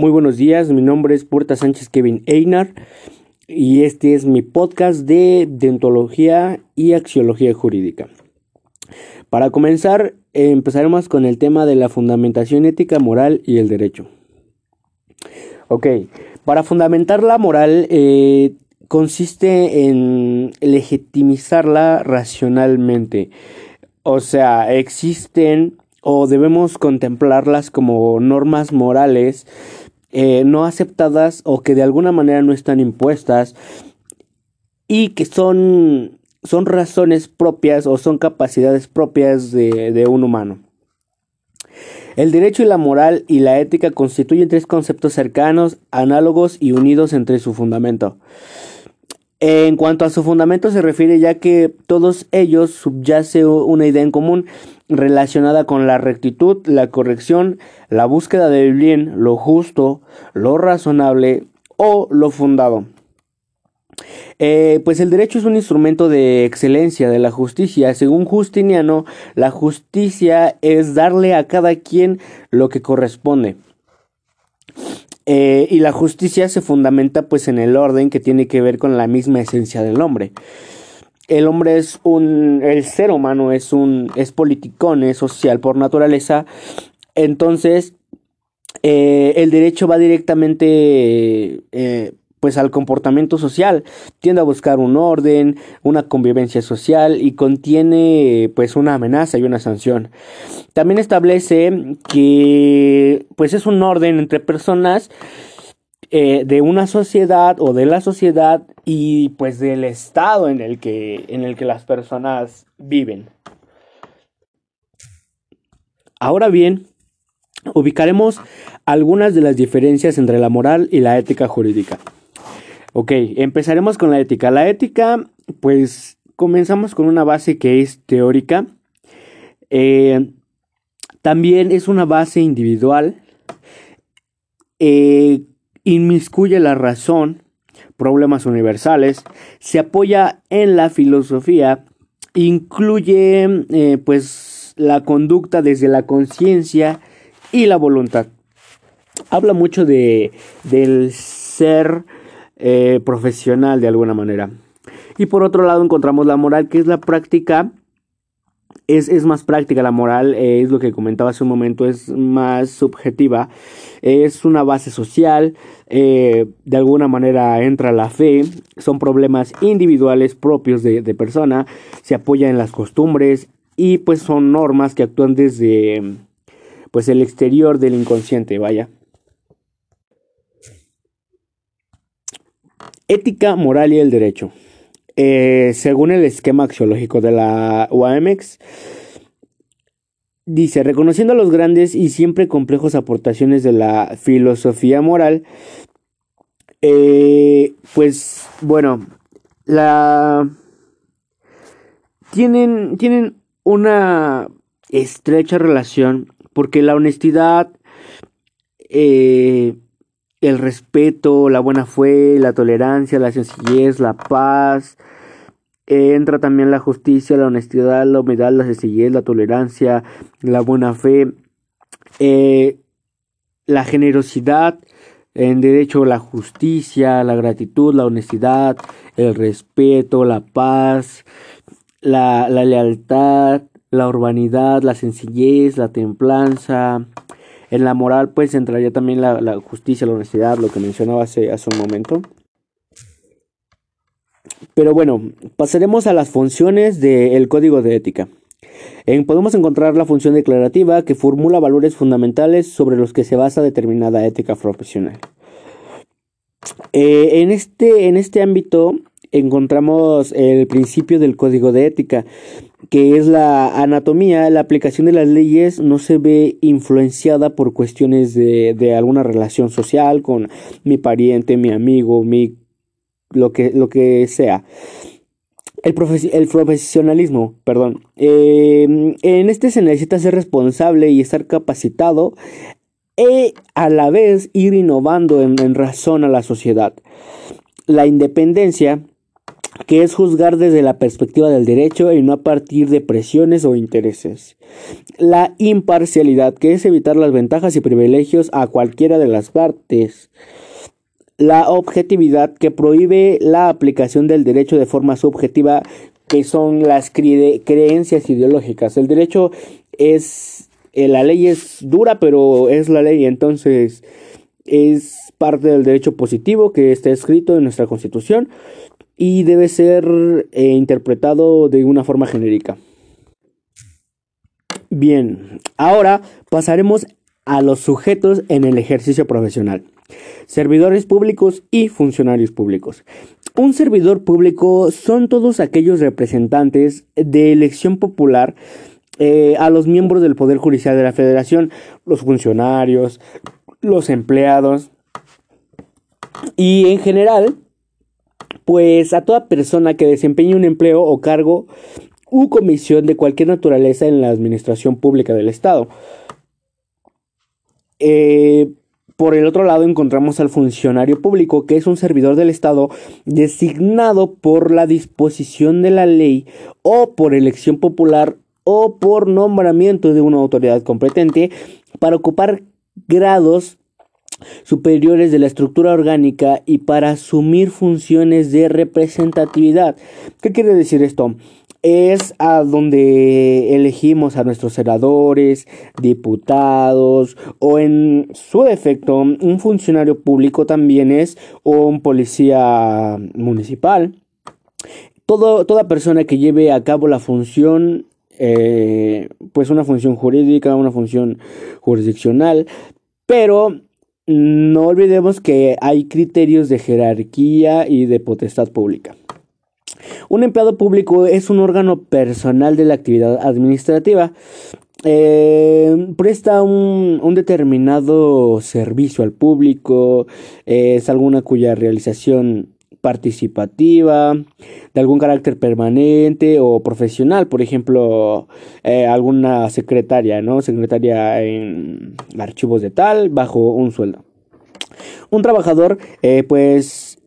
Muy buenos días, mi nombre es Puerta Sánchez Kevin Einar y este es mi podcast de Dentología y Axiología Jurídica. Para comenzar, empezaremos con el tema de la fundamentación ética, moral y el derecho. Ok, para fundamentar la moral eh, consiste en legitimizarla racionalmente. O sea, existen o debemos contemplarlas como normas morales eh, no aceptadas o que de alguna manera no están impuestas y que son, son razones propias o son capacidades propias de, de un humano. El derecho y la moral y la ética constituyen tres conceptos cercanos, análogos y unidos entre su fundamento. En cuanto a su fundamento se refiere ya que todos ellos subyace una idea en común relacionada con la rectitud, la corrección, la búsqueda del bien, lo justo, lo razonable o lo fundado. Eh, pues el derecho es un instrumento de excelencia de la justicia. Según Justiniano, la justicia es darle a cada quien lo que corresponde. Eh, y la justicia se fundamenta pues en el orden que tiene que ver con la misma esencia del hombre. El hombre es un, el ser humano es un, es politicón, es social por naturaleza. Entonces, eh, el derecho va directamente eh, pues al comportamiento social, tiende a buscar un orden, una convivencia social y contiene pues una amenaza y una sanción. También establece que pues es un orden entre personas eh, de una sociedad o de la sociedad y pues del estado en el que en el que las personas viven. Ahora bien, ubicaremos algunas de las diferencias entre la moral y la ética jurídica. Ok, empezaremos con la ética. La ética, pues comenzamos con una base que es teórica. Eh, también es una base individual. Eh, inmiscuye la razón, problemas universales. Se apoya en la filosofía. Incluye eh, pues la conducta desde la conciencia y la voluntad. Habla mucho de, del ser eh, profesional de alguna manera. Y por otro lado encontramos la moral, que es la práctica, es, es más práctica la moral, eh, es lo que comentaba hace un momento, es más subjetiva, es una base social, eh, de alguna manera entra la fe, son problemas individuales propios de, de persona, se apoya en las costumbres y pues son normas que actúan desde pues el exterior del inconsciente, vaya. Ética, moral y el derecho. Eh, según el esquema axiológico de la UAMX, dice, reconociendo los grandes y siempre complejos aportaciones de la filosofía moral, eh, pues bueno, la tienen, tienen una estrecha relación porque la honestidad eh, el respeto, la buena fe, la tolerancia, la sencillez, la paz. entra también la justicia, la honestidad, la humildad, la sencillez, la tolerancia, la buena fe, eh, la generosidad, en derecho la justicia, la gratitud, la honestidad, el respeto, la paz, la, la lealtad, la urbanidad, la sencillez, la templanza, en la moral, pues entraría también la, justicia, la honestidad, lo que mencionaba hace, un momento. Pero bueno, pasaremos a las funciones del código de ética. En, podemos encontrar la función declarativa que formula valores fundamentales sobre los que se basa determinada ética profesional. Eh, en, este, en este ámbito encontramos el principio del código de ética, que es la anatomía, la aplicación de las leyes no se ve influenciada por cuestiones de, de alguna relación social con mi pariente, mi amigo, mi lo que, lo que sea. El, el profesionalismo, perdón. Em, en este se necesita ser responsable y estar capacitado e a la vez ir innovando en razón a la sociedad. La independencia que es juzgar desde la perspectiva del derecho y no a partir de presiones o intereses. La imparcialidad, que es evitar las ventajas y privilegios a cualquiera de las partes. La objetividad, que prohíbe la aplicación del derecho de forma subjetiva, que son las creencias ideológicas. El derecho es, eh, la ley es dura, pero es la ley, entonces es parte del derecho positivo que está escrito en nuestra constitución y debe ser eh, interpretado de una forma genérica. Bien, ahora pasaremos a los sujetos en el ejercicio profesional. Servidores públicos y funcionarios públicos. Un servidor público son todos aquellos representantes de elección popular eh, a los miembros del Poder Judicial de la Federación, los funcionarios, los empleados y en general pues a toda persona que desempeñe un empleo o cargo u comisión de cualquier naturaleza en la administración pública del Estado. Eh, por el otro lado encontramos al funcionario público, que es un servidor del Estado designado por la disposición de la ley o por elección popular o por nombramiento de una autoridad competente para ocupar grados superiores de la estructura orgánica y para asumir funciones de representatividad. ¿Qué quiere decir esto? Es a donde elegimos a nuestros senadores, diputados o en su defecto un funcionario público también es o un policía municipal. Todo, toda persona que lleve a cabo la función eh, pues una función jurídica, una función jurisdiccional, pero no olvidemos que hay criterios de jerarquía y de potestad pública. Un empleado público es un órgano personal de la actividad administrativa. Eh, presta un, determinado servicio al público, es alguna cuya realización participativa, de algún carácter permanente o profesional, por ejemplo, eh, alguna secretaria, ¿no? Secretaria en archivos de tal, bajo un sueldo. Un trabajador, eh, pues,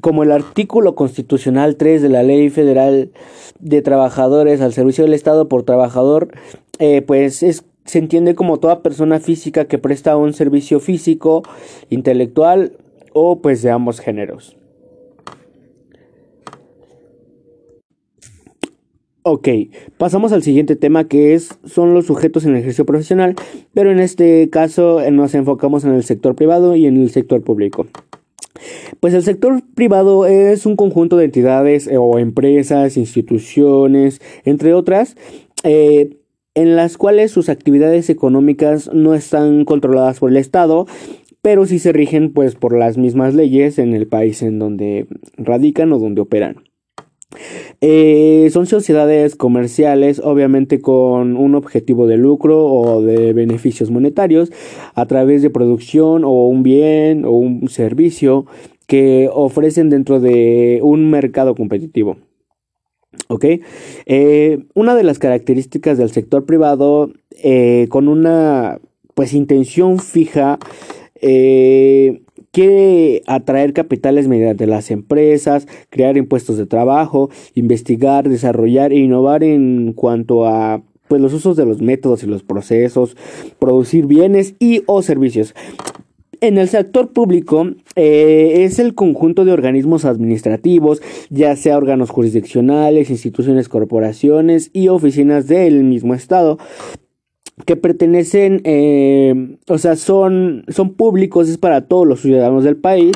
como el artículo constitucional 3 de la Ley Federal de Trabajadores al Servicio del Estado por Trabajador, eh, pues es se entiende como toda persona física que presta un servicio físico, intelectual o pues de ambos géneros. Ok, pasamos al siguiente tema que es son los sujetos en el ejercicio profesional, pero en este caso eh, nos enfocamos en el sector privado y en el sector público. Pues el sector privado es un conjunto de entidades eh, o empresas, instituciones, entre otras, eh, en las cuales sus actividades económicas no están controladas por el Estado, pero sí se rigen pues por las mismas leyes en el país en donde radican o donde operan. Eh, son sociedades comerciales, obviamente con un objetivo de lucro o de beneficios monetarios a través de producción o un bien o un servicio que ofrecen dentro de un mercado competitivo. ¿Ok? Eh, una de las características del sector privado eh, con una pues intención fija quiere atraer capitales mediante las empresas, crear impuestos de trabajo, investigar, desarrollar e innovar en cuanto a pues, los usos de los métodos y los procesos, producir bienes y o servicios. En el sector público eh, es el conjunto de organismos administrativos, ya sea órganos jurisdiccionales, instituciones, corporaciones y oficinas del mismo Estado, que pertenecen, eh, o sea, son, son públicos, es para todos los ciudadanos del país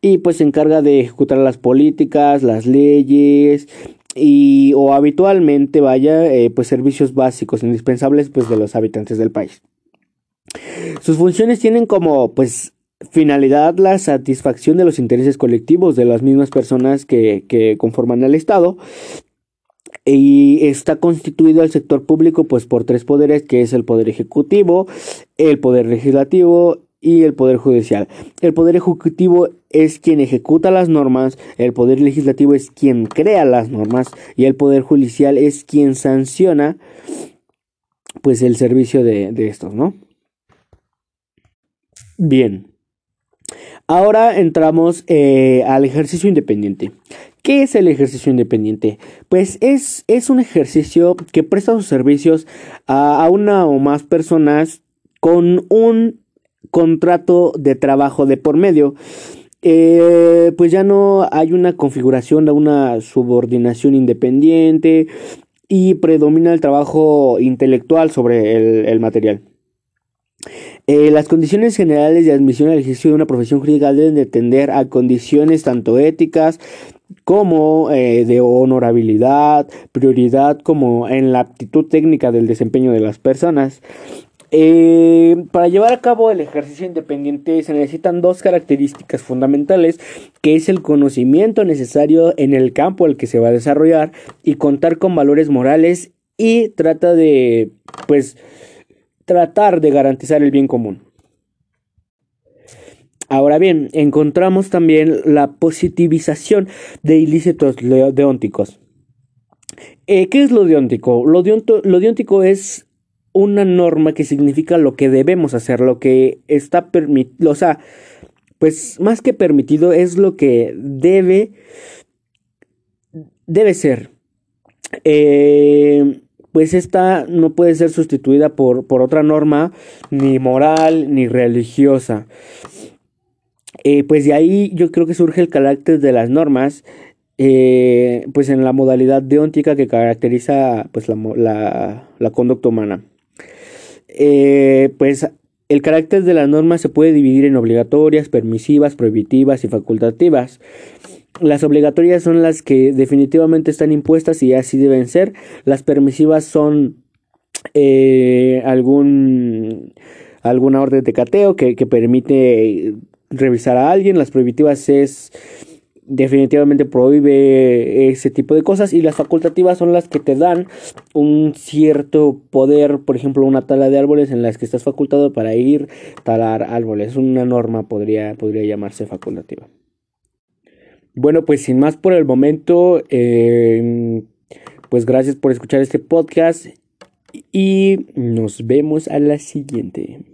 y pues se encarga de ejecutar las políticas, las leyes y o habitualmente vaya eh, pues servicios básicos indispensables pues de los habitantes del país. Sus funciones tienen como pues finalidad la satisfacción de los intereses colectivos de las mismas personas que, que conforman el Estado y está constituido el sector público pues por tres poderes que es el poder ejecutivo, el poder legislativo y el poder judicial. El poder ejecutivo es quien ejecuta las normas, el poder legislativo es quien crea las normas y el poder judicial es quien sanciona pues el servicio de, estos, ¿no? Bien. Ahora entramos eh, al ejercicio independiente. ¿Qué es el ejercicio independiente? Pues es, es un ejercicio que presta sus servicios a, una o más personas con un contrato de trabajo de por medio. Eh, pues ya no hay una configuración de una subordinación independiente y predomina el trabajo intelectual sobre el material. Eh, las condiciones generales de admisión al ejercicio de una profesión jurídica deben de tender a condiciones tanto éticas como eh, de honorabilidad, prioridad, como en la aptitud técnica del desempeño de las personas. Eh, para llevar a cabo el ejercicio independiente se necesitan dos características fundamentales, que es el conocimiento necesario en el campo al que se va a desarrollar y contar con valores morales y trata de, pues, tratar de garantizar el bien común. Ahora bien, encontramos también la positivización de ilícitos deónticos. Eh, ¿Qué es lo deóntico? Lo, lo deóntico es una norma que significa lo que debemos hacer, lo que está permitido, o sea, pues más que permitido es lo que debe, debe ser. Eh, pues esta no puede ser sustituida por, por otra norma, ni moral, ni religiosa. Eh, pues de ahí yo creo que surge el carácter de las normas, eh, pues en la modalidad deóntica que caracteriza pues la, la, conducta humana. Eh, pues el carácter de las normas se puede dividir en obligatorias, permisivas, prohibitivas y facultativas. Las obligatorias son las que definitivamente están impuestas y así deben ser. Las permisivas son eh, algún alguna orden de cateo que, que permite revisar a alguien. Las prohibitivas es definitivamente prohíbe ese tipo de cosas y las facultativas son las que te dan un cierto poder, por ejemplo, una tala de árboles en las que estás facultado para ir talar árboles. Una norma podría, podría llamarse facultativa. Bueno, pues sin más por el momento, em, pues gracias por escuchar este podcast y nos vemos a la siguiente.